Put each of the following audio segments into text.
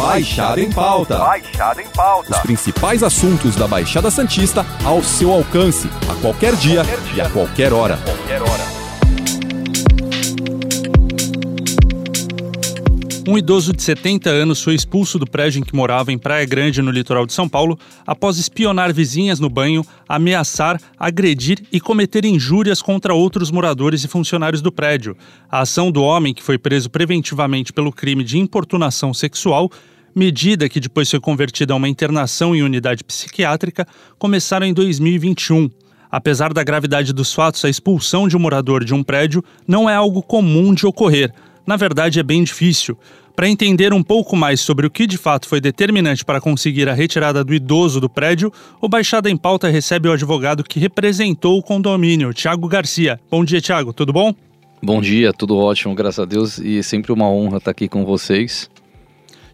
Baixada em Pauta. Baixada em Pauta. Os principais assuntos da Baixada Santista ao seu alcance, a qualquer dia, Qualquer dia. e a qualquer hora. Qualquer hora. Um idoso de 70 anos foi expulso do prédio em que morava em Praia Grande, no litoral de São Paulo, após espionar vizinhas no banho, ameaçar, agredir e cometer injúrias contra outros moradores e funcionários do prédio. A ação do homem, que foi preso preventivamente pelo crime de importunação sexual, medida que depois foi convertida a uma internação em unidade psiquiátrica, começaram em 2021. Apesar da gravidade dos fatos, a expulsão de um morador de um prédio não é algo comum de ocorrer. Na verdade, é bem difícil. Para entender um pouco mais sobre o que de fato foi determinante para conseguir a retirada do idoso do prédio, o Baixada em Pauta recebe o advogado que representou o condomínio, Tiago Garcia. Bom dia, Tiago, tudo bom? Bom dia, tudo ótimo, graças a Deus, e é sempre uma honra estar aqui com vocês.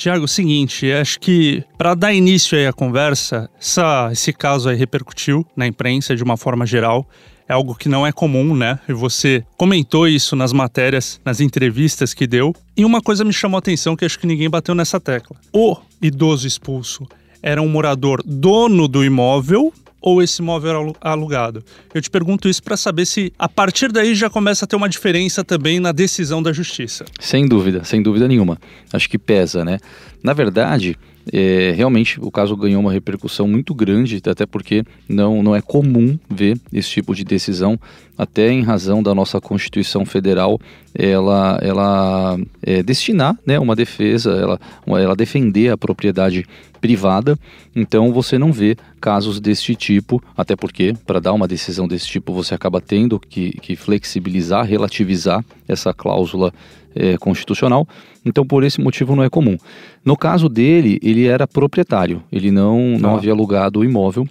Tiago, seguinte, acho que para dar início aí à conversa, essa- esse caso aí repercutiu na imprensa de uma forma geral. É algo que não é comum, né? E você comentou isso nas matérias, nas entrevistas que deu. E uma coisa me chamou a atenção que acho que ninguém bateu nessa tecla. O idoso expulso era um morador dono do imóvel ou esse imóvel alugado? Eu te pergunto isso para saber se a partir daí já começa a ter uma diferença também na decisão da justiça. Sem dúvida, sem dúvida nenhuma. Acho que pesa, né? Na verdade, é, realmente o caso ganhou uma repercussão muito grande, até porque não, não é comum ver esse tipo de decisão, até em razão da nossa Constituição Federal, ela, ela é, destinar né, uma defesa, ela, ela defender a propriedade privada. Então você não vê casos deste tipo, até porque para dar uma decisão desse tipo você acaba tendo que, que flexibilizar, relativizar essa cláusula é, constitucional. Então por esse motivo não é comum. No caso dele, ele era proprietário, ele não, não Ah. havia alugado o imóvel.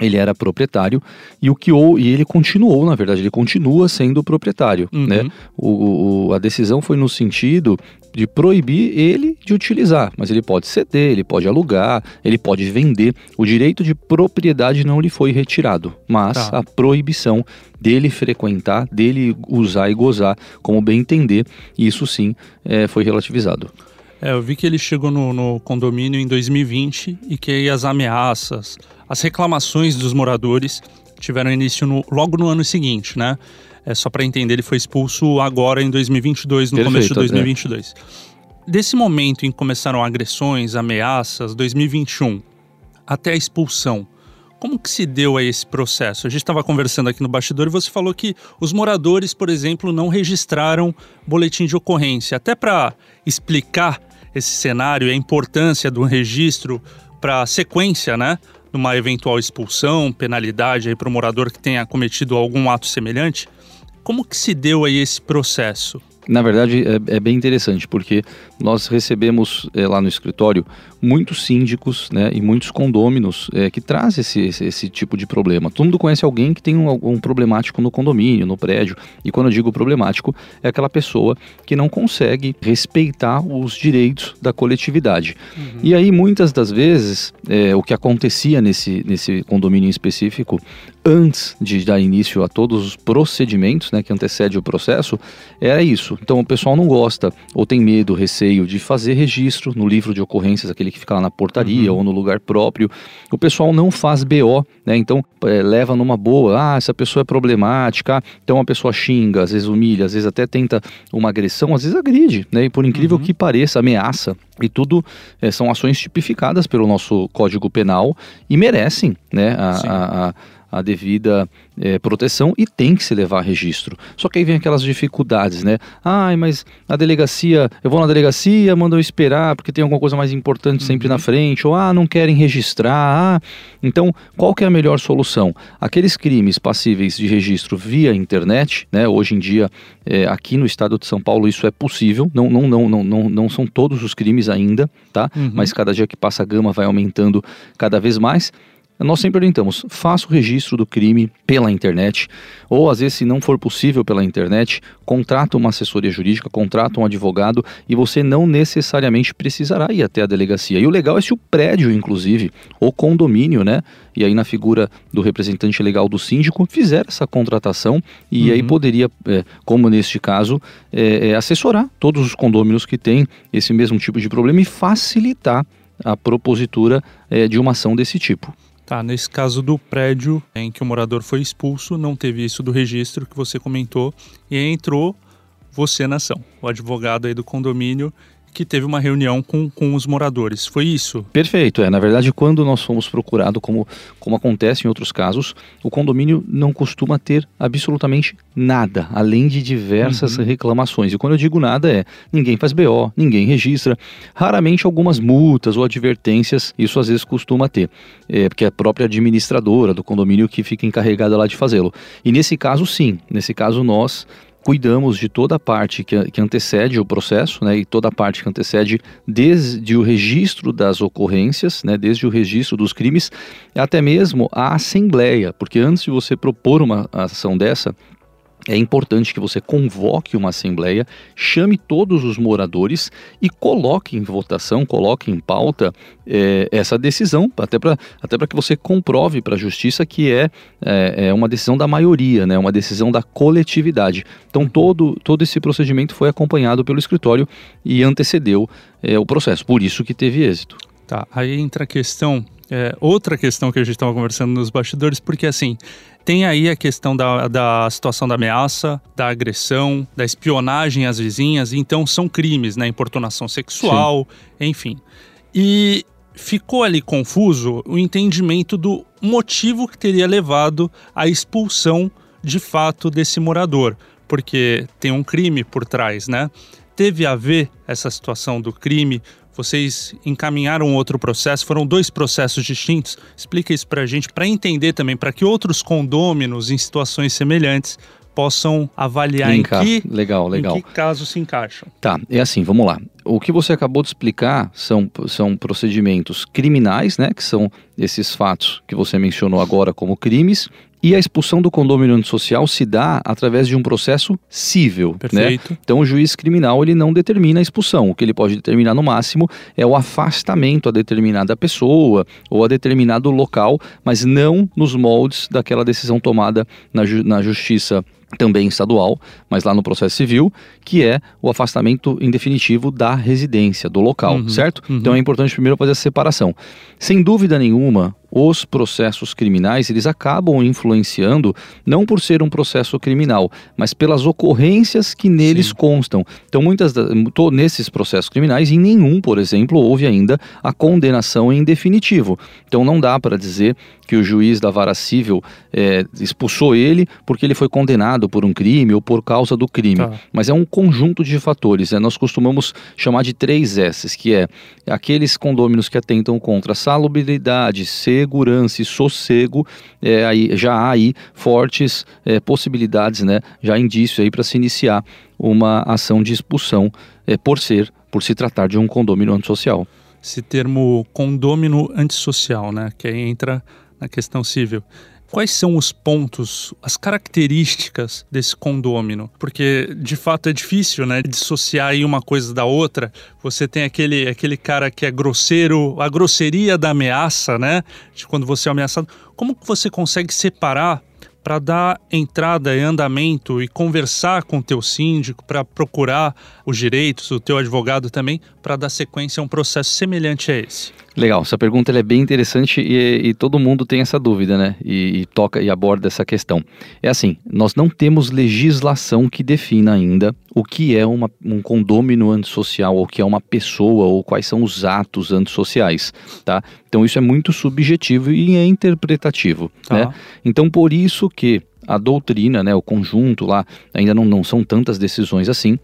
Ele era proprietário e o que ou, e ele continuou, na verdade, ele continua sendo proprietário, Uhum. né? O, o- a decisão foi no sentido de proibir ele de utilizar, mas ele pode ceder, ele pode alugar, ele pode vender. O direito de propriedade não lhe foi retirado, mas Tá. a proibição dele frequentar, dele usar e gozar como bem entender, isso sim eh, foi relativizado. É, eu vi que ele chegou no, no condomínio em 2020 e que as ameaças, as reclamações dos moradores tiveram início no- logo no ano seguinte, né? É, só para entender, ele foi expulso agora em 2022, no começo de Perfeito, é. 2022. Desse momento em que começaram agressões, ameaças, 2021, até a expulsão, como que se deu a esse processo? A gente estava conversando aqui no bastidor e você falou que os moradores, por exemplo, não registraram boletim de ocorrência. Até para explicar esse cenário e a importância do registro para a sequência, né? Numa eventual expulsão, penalidade para o morador que tenha cometido algum ato semelhante. Como que se deu aí esse processo? Na verdade, é, é bem interessante, porque nós recebemos eh, lá no escritório muitos síndicos né, e muitos condôminos eh, que trazem esse, esse, esse tipo de problema. Todo mundo conhece alguém que tem um, um problemático no condomínio, no prédio. E quando eu digo problemático, é aquela pessoa que não consegue respeitar os direitos da coletividade. E aí, muitas das vezes, eh, o que acontecia nesse, nesse condomínio em específico, antes de dar início a todos os procedimentos né, que antecede o processo, era isso. Então o pessoal não gosta ou tem medo, receio de fazer registro no livro de ocorrências, aquele que fica lá na portaria ou no lugar próprio. O pessoal não faz BO, né? Então eh, leva numa boa, ah, essa pessoa é problemática, então a pessoa xinga, às vezes humilha, às vezes até tenta uma agressão, às vezes agride, né? E por incrível que pareça, ameaça. E tudo eh, são ações tipificadas pelo nosso Código Penal e merecem, né? a-. a- devida eh, proteção e tem que se levar registro. Só que aí vem aquelas dificuldades, né? Ai, mas a delegacia, eu vou na delegacia, mandam eu esperar porque tem alguma coisa mais importante sempre na frente, ou ah, não querem registrar. Ah. Então, qual que é a melhor solução? Aqueles crimes passíveis de registro via internet, né? Hoje em dia, eh, aqui no estado de São Paulo, isso é possível. Não, não, não, não, não, não são todos os crimes ainda, tá? Uhum. Mas cada dia que passa a gama vai aumentando cada vez mais nós sempre orientamos, faça o registro do crime pela internet, ou às vezes se não for possível pela internet, contrata uma assessoria jurídica, contrata um advogado e você não necessariamente precisará ir até a delegacia. E o legal é se o prédio, inclusive, o condomínio, né, e aí na figura do representante legal do síndico, fizer essa contratação e uhum. aí poderia, é, como neste caso, é, é, assessorar todos os condôminos que têm esse mesmo tipo de problema e facilitar a propositura é, de uma ação desse tipo. Tá, nesse caso do prédio em que o morador foi expulso, não teve isso do registro que você comentou e entrou você na ação, o advogado aí do condomínio que teve uma reunião com, com os moradores. Foi isso? Perfeito. É, na verdade, quando nós fomos procurados, como, como acontece em outros casos, o condomínio não costuma ter absolutamente nada, além de diversas uhum. reclamações. E quando eu digo nada, é ninguém faz BO, ninguém registra, raramente algumas multas ou advertências, isso às vezes costuma ter, é, porque é a própria administradora do condomínio que fica encarregada lá de fazê-lo. E nesse caso, sim, nesse caso nós cuidamos de toda a parte que, que antecede o processo, né, e toda a parte que antecede desde o registro das ocorrências, né, desde o registro dos crimes, até mesmo a assembleia, porque antes de você propor uma ação dessa, é importante que você convoque uma assembleia, chame todos os moradores e coloque em votação, coloque em pauta é, essa decisão, até para até que você comprove para a justiça que é, é, é, uma decisão da maioria, né, uma decisão da coletividade. Então todo, todo esse procedimento foi acompanhado pelo escritório e antecedeu é, o processo, por isso que teve êxito. Tá, aí entra a questão é, outra questão que a gente estava conversando nos bastidores, porque assim, tem aí a questão da, da situação da ameaça, da agressão, da espionagem às vizinhas, então são crimes, né? Importunação sexual, Sim. enfim. E ficou ali confuso o entendimento do motivo que teria levado à expulsão de fato desse morador, porque tem um crime por trás, né? Teve a ver essa situação do crime vocês encaminharam outro processo, foram dois processos distintos. Explica isso para a gente, para entender também, para que outros condôminos em situações semelhantes possam avaliar em que, legal, legal. em que casos se encaixam. Tá, é assim, vamos lá. O que você acabou de explicar são, são procedimentos criminais, né, que são esses fatos que você mencionou agora como crimes, e a expulsão do condomínio antissocial se dá através de um processo cível. Né? Perfeito. Né? Então o juiz criminal ele não determina a expulsão. O que ele pode determinar no máximo é o afastamento a determinada pessoa ou a determinado local, mas não nos moldes daquela decisão tomada na, ju na justiça também estadual, mas lá no processo civil, que é o afastamento em definitivo da residência, do local, uhum, certo? Uhum. Então é importante primeiro fazer essa separação. Sem dúvida nenhuma, os processos criminais eles acabam influenciando não por ser um processo criminal, mas pelas ocorrências que neles Sim. constam. Então, muitas tô, nesses processos criminais, em nenhum, por exemplo, houve ainda a condenação em definitivo. Então, não dá para dizer que o juiz da vara civil é, expulsou ele porque ele foi condenado por um crime ou por causa do crime. Tá. Mas é um conjunto de fatores. Né? Nós costumamos chamar de três S's, que é aqueles condôminos que atentam contra a salubridade, ser segurança e sossego, é, aí, já há aí fortes é, possibilidades, né, já indício aí para se iniciar uma ação de expulsão é, por ser, por se tratar de um condômino antissocial. Esse termo condômino antissocial, né, que aí entra na questão civil. Quais são os pontos, as características desse condômino? Porque de fato é difícil, né, dissociar aí uma coisa da outra. Você tem aquele, aquele cara que é grosseiro, a grosseria da ameaça, né, de quando você é ameaçado. Como que você consegue separar para dar entrada e andamento e conversar com o teu síndico, para procurar os direitos, o teu advogado também, para dar sequência a um processo semelhante a esse? Legal, essa pergunta é bem interessante e, e, todo mundo tem essa dúvida, né? E, e, toca e aborda essa questão. É assim, nós não temos legislação que defina ainda o que é uma, um condômino antissocial, ou o que é uma pessoa, ou quais são os atos antissociais, tá? Então isso é muito subjetivo e é interpretativo, tá. né? Então por isso que a doutrina, né, o conjunto lá, ainda não, não são tantas decisões assim,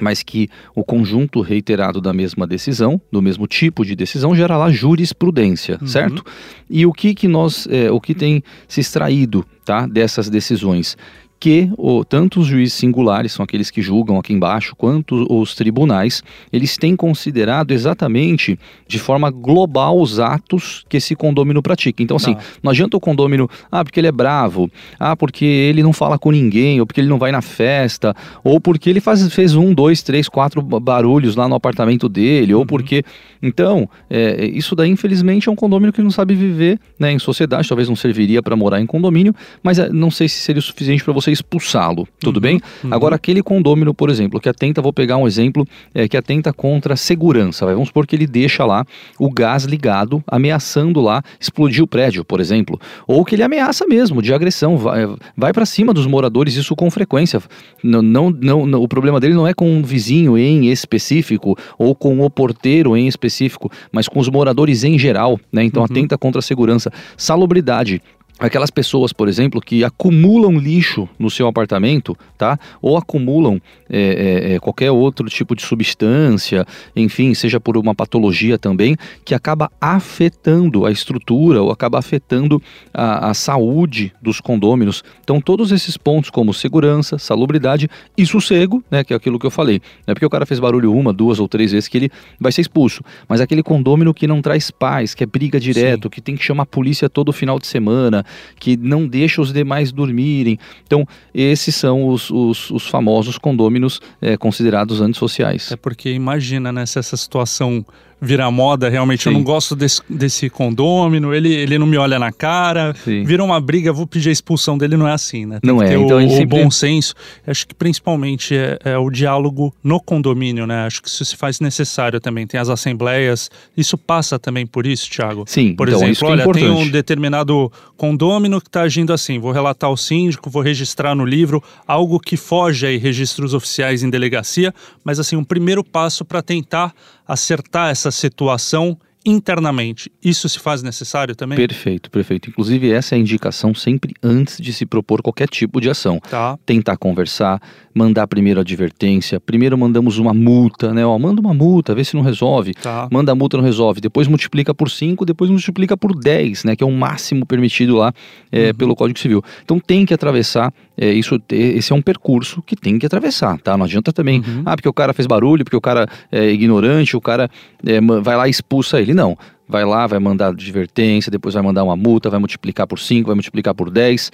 mas que o conjunto reiterado da mesma decisão, do mesmo tipo de decisão, gera lá jurisprudência, uhum. certo? E o que que nós, é, o que tem se extraído, tá, dessas decisões? Que o, tanto os juízes singulares, são aqueles que julgam aqui embaixo, quanto os tribunais, eles têm considerado exatamente de forma global os atos que esse condômino pratica. Então, assim, não, não adianta o condômino, ah, porque ele é bravo, ah, porque ele não fala com ninguém, ou porque ele não vai na festa, ou porque ele faz, fez um, dois, três, quatro barulhos lá no apartamento dele, ou uhum. porque. Então, é, isso daí, infelizmente, é um condômino que não sabe viver né, em sociedade, talvez não serviria para morar em condomínio, mas é, não sei se seria o suficiente para você expulsá-lo, tudo uhum, bem? Uhum. Agora, aquele condômino, por exemplo, que atenta, vou pegar um exemplo, é, que atenta contra a segurança, vai, vamos supor que ele deixa lá o gás ligado, ameaçando lá explodir o prédio, por exemplo, ou que ele ameaça mesmo de agressão, vai, vai para cima dos moradores, isso com frequência. Não, não, não, o problema dele não é com um vizinho em específico ou com o porteiro em específico, mas com os moradores em geral, né? Então uhum. atenta contra a segurança. Salubridade, aquelas pessoas, por exemplo, que acumulam lixo no seu apartamento, tá? Ou acumulam é, é, é, qualquer outro tipo de substância, enfim, seja por uma patologia também, que acaba afetando a estrutura ou acaba afetando a, a saúde dos condôminos. Então, todos esses pontos, como segurança, salubridade e sossego, né? Que é aquilo que eu falei. Não é porque o cara fez barulho uma, duas ou três vezes que ele vai ser expulso, mas aquele condômino que não traz paz, que é briga direto, Sim. que tem que chamar a polícia todo final de semana, que não deixa os demais dormirem. Então, esses são os, os, os famosos condôminos é, considerados antissociais. É porque imagina, né, se essa situação virar moda, realmente Sim. eu não gosto desse, desse condômino, ele, ele não me olha na cara, Sim. vira uma briga, vou pedir a expulsão dele, não é assim, né? Tem não é, então o, o sempre... bom senso, acho que principalmente é, é, o diálogo no condomínio, né? Acho que isso se faz necessário também, tem as assembleias, isso passa também por isso, Thiago? Sim, Por então, exemplo, é olha, tem um determinado condômino que está agindo assim, vou relatar ao síndico, vou registrar no livro, algo que foge aí registros oficiais em delegacia, mas assim, um primeiro passo para tentar acertar essa situação internamente. Isso se faz necessário também? Perfeito, perfeito. Inclusive, essa é a indicação sempre antes de se propor qualquer tipo de ação. Tá. Tentar conversar, mandar primeiro advertência, primeiro mandamos uma multa, né? Ó, manda uma multa, vê se não resolve. Tá. Manda a multa, não resolve. Depois multiplica por 5, depois multiplica por 10, né? Que é o máximo permitido lá é, uhum. pelo Código Civil. Então tem que atravessar, é, isso, esse é um percurso que tem que atravessar, tá? Não adianta também, uhum. ah, porque o cara fez barulho, porque o cara é ignorante, o cara é, vai lá e expulsa ele. Não vai lá, vai mandar advertência, depois vai mandar uma multa, vai multiplicar por 5, vai multiplicar por 10.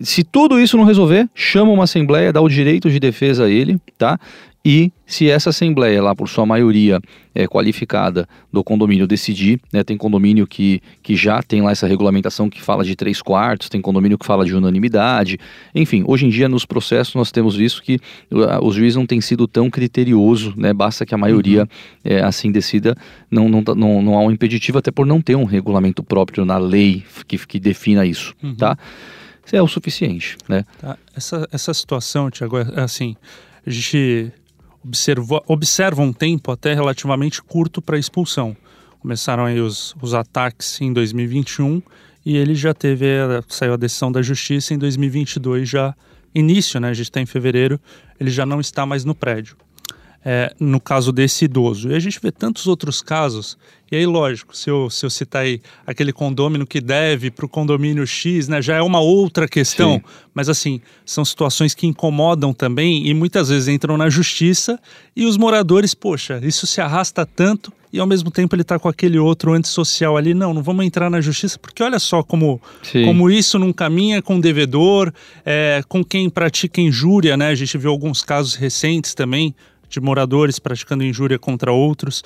Se tudo isso não resolver, chama uma assembleia, dá o direito de defesa a ele, tá? E se essa assembleia, lá por sua maioria é, qualificada do condomínio decidir, né, tem condomínio que, que já tem lá essa regulamentação que fala de três quartos, tem condomínio que fala de unanimidade, enfim, hoje em dia nos processos nós temos visto que uh, os juízes não têm sido tão criterioso, né, basta que a maioria uhum. é, assim decida, não, não, não, não há um impeditivo, até por não ter um regulamento próprio na lei que, que defina isso, uhum. tá? É o suficiente, né? Tá. Essa, essa situação, Tiago, é assim, a gente observa, observa um tempo até relativamente curto para expulsão. Começaram aí os, os ataques em 2021 e ele já teve, saiu a decisão da justiça em 2022, já início, né? A gente está em fevereiro, ele já não está mais no prédio é, no caso desse idoso. E a gente vê tantos outros casos, e aí, lógico, se eu, se eu citar aí aquele condômino que deve para o condomínio X, né, já é uma outra questão, Sim. mas assim, são situações que incomodam também e muitas vezes entram na justiça e os moradores, poxa, isso se arrasta tanto e ao mesmo tempo ele está com aquele outro antissocial ali, não, não vamos entrar na justiça, porque olha só como, como isso não caminha com o devedor, é, com quem pratica injúria, né? A gente viu alguns casos recentes também, de moradores praticando injúria contra outros,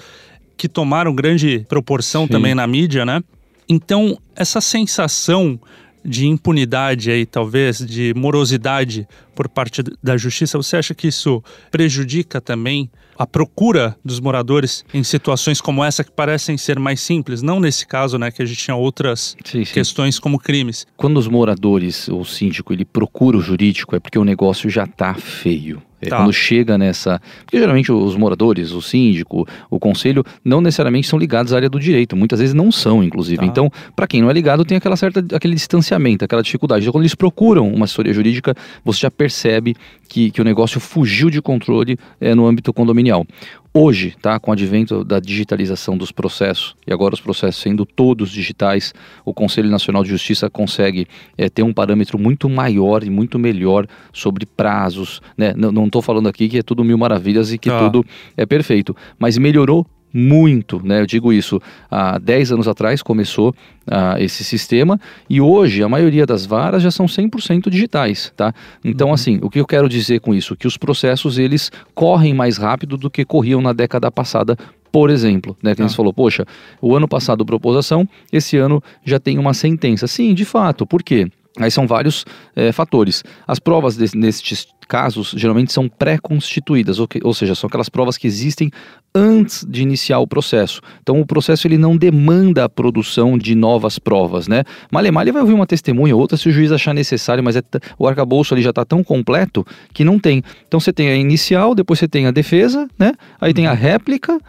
que tomaram grande proporção Sim. também na mídia, né? Então, essa sensação de impunidade aí, talvez, de morosidade por parte da justiça, você acha que isso prejudica também a procura dos moradores em situações como essa que parecem ser mais simples? Não nesse caso, né, que a gente tinha outras sim, sim. questões como crimes. Quando os moradores, o síndico, ele procura o jurídico, é porque o negócio já está feio. É, tá. Quando chega nessa. Porque geralmente os moradores, o síndico, o conselho, não necessariamente são ligados à área do direito. Muitas vezes não são, inclusive. Tá. Então, para quem não é ligado, tem aquela certa, aquele distanciamento, aquela dificuldade. Então, quando eles procuram uma assessoria jurídica, você já percebe que, que o negócio fugiu de controle é, no âmbito condominial. Hoje, tá, com o advento da digitalização dos processos, e agora os processos sendo todos digitais, o Conselho Nacional de Justiça consegue é, ter um parâmetro muito maior e muito melhor sobre prazos. Né? Não estou falando aqui que é tudo mil maravilhas e que ah. tudo é perfeito, mas melhorou muito, né? Eu digo isso, há 10 anos atrás começou uh, esse sistema e hoje a maioria das varas já são 100% digitais, tá? Então, uhum. assim, o que eu quero dizer com isso? Que os processos, eles correm mais rápido do que corriam na década passada, por exemplo, né, que a gente ah. falou, poxa, o ano passado propôs ação, esse ano já tem uma sentença. Sim, de fato, por quê? Aí são vários é, fatores. As provas de, nestes casos geralmente são pré-constituídas, ou, ou, seja, são aquelas provas que existem antes de iniciar o processo. Então o processo ele não demanda a produção de novas provas, né? Malemar ele vai ouvir uma testemunha, outra se o juiz achar necessário, mas é o arcabouço ali já está tão completo que não tem. Então você tem a inicial, depois você tem a defesa, né? Aí tem a réplica,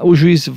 o juiz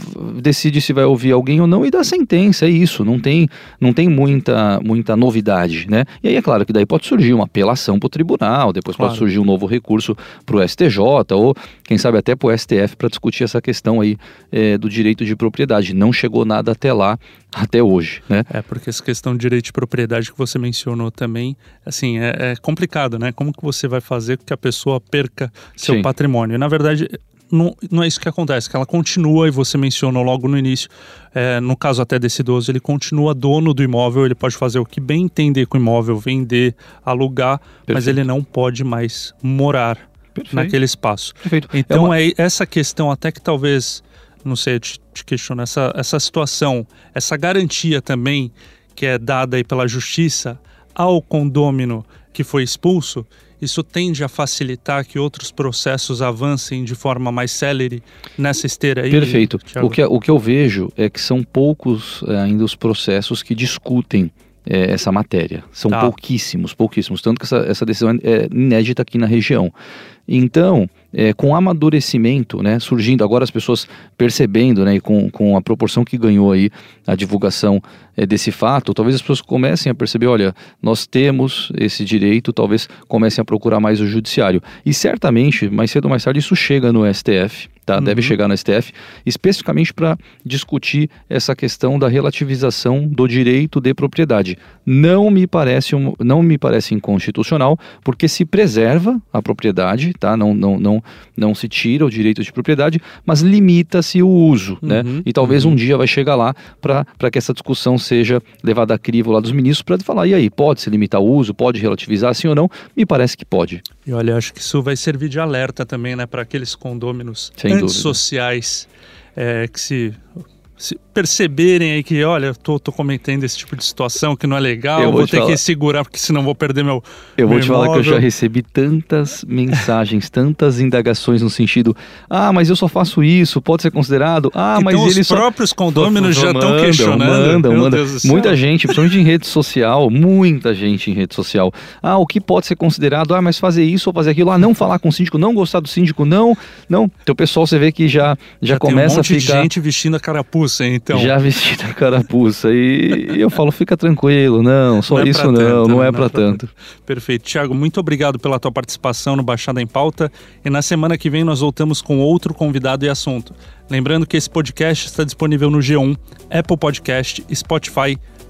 decide se vai ouvir alguém ou não e dá sentença, é isso, não tem, não tem muita, muita novidade, né? E aí é claro que daí pode surgir uma apelação para o tribunal, depois claro. pode surgir um novo recurso para o STJ ou quem sabe até para o STF para discutir essa questão aí é, do direito de propriedade. Não chegou nada até lá, até hoje, né? É, porque essa questão de direito de propriedade que você mencionou também, assim, é, é complicado, né? Como que você vai fazer com que a pessoa perca seu Sim. patrimônio? Na verdade, não, não é isso que acontece, que ela continua, e você mencionou logo no início, é, no caso até desse idoso, ele continua dono do imóvel, ele pode fazer o que bem entender com o imóvel, vender, alugar, Perfeito. mas ele não pode mais morar Perfeito. naquele espaço. Perfeito. Então é, uma... é, essa questão até que talvez, não sei, eu te, te questiono, essa, essa situação, essa garantia também que é dada aí pela justiça ao condômino que foi expulso, isso tende a facilitar que outros processos avancem de forma mais célere nessa esteira aí? Perfeito. O que, o que eu vejo é que são poucos eh, ainda os processos que discutem é, essa matéria. São tá. pouquíssimos, pouquíssimos. Tanto que essa, essa decisão é inédita aqui na região. Então, é, com amadurecimento, né, surgindo agora as pessoas percebendo, né, com, com a proporção que ganhou aí a divulgação é, desse fato, talvez as pessoas comecem a perceber, olha, nós temos esse direito, talvez comecem a procurar mais o judiciário. E certamente, mais cedo ou mais tarde, isso chega no STF, tá? Uhum. Deve chegar no STF, especificamente para discutir essa questão da relativização do direito de propriedade. Não me parece, um, não me parece inconstitucional, porque se preserva a propriedade, tá? Não, não, não, não se tira o direito de propriedade, mas limita-se o uso, né? uhum. né? E talvez uhum. um dia vai chegar lá para que essa discussão seja levada a crivo lá dos ministros para falar, e aí, pode se limitar o uso, pode relativizar, sim ou não? Me parece que pode. E olha, acho que isso vai servir de alerta também, né, para aqueles condôminos Sem antissociais é, que se se perceberem aí que, olha, tô, tô cometendo esse tipo de situação que não é legal, eu vou, vou ter falar. que segurar porque senão vou perder meu Eu vou te imóvel. falar que eu já recebi tantas mensagens, tantas indagações no sentido, ah, mas eu só faço isso, pode ser considerado, ah, então mas os próprios só... condôminos já estão questionando. Mandam, mandam. Muita gente, principalmente em rede social, muita gente em rede social. Ah, o que pode ser considerado? Ah, mas fazer isso ou fazer aquilo, ah, não falar com o síndico, não gostar do síndico, não, não. Então pessoal você vê que já já, já começa um a ficar gente vestindo a carapuça carapuça, então. Já vesti a carapuça. E, eu falo, fica tranquilo, não, só não é isso não, tanto, não, é, é para tanto. Perfeito. Tiago, muito obrigado pela tua participação no Baixada em Pauta. E na semana que vem nós voltamos com outro convidado e assunto. Lembrando que esse podcast está disponível no G1, Apple Podcast, Spotify,